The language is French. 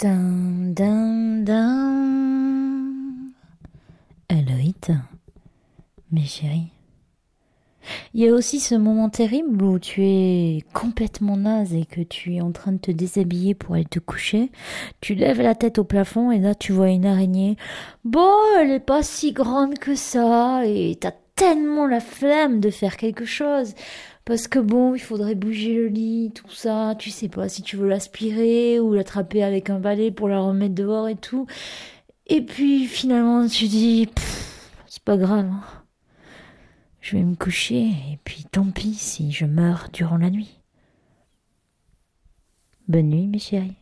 Dun, dun, dun. Eloït, mes chéris. Il y a aussi ce moment terrible où tu es complètement naze et que tu es en train de te déshabiller pour aller te coucher. Tu lèves la tête au plafond et là tu vois une araignée. Bon, elle est pas si grande que ça et t'as tellement la flemme de faire quelque chose. Parce que bon, il faudrait bouger le lit, tout ça. Tu sais pas si tu veux l'aspirer ou l'attraper avec un balai pour la remettre dehors et tout. Et puis finalement tu dis, c'est pas grave. Hein. Je vais me coucher et puis tant pis si je meurs durant la nuit. Bonne nuit mes chéris.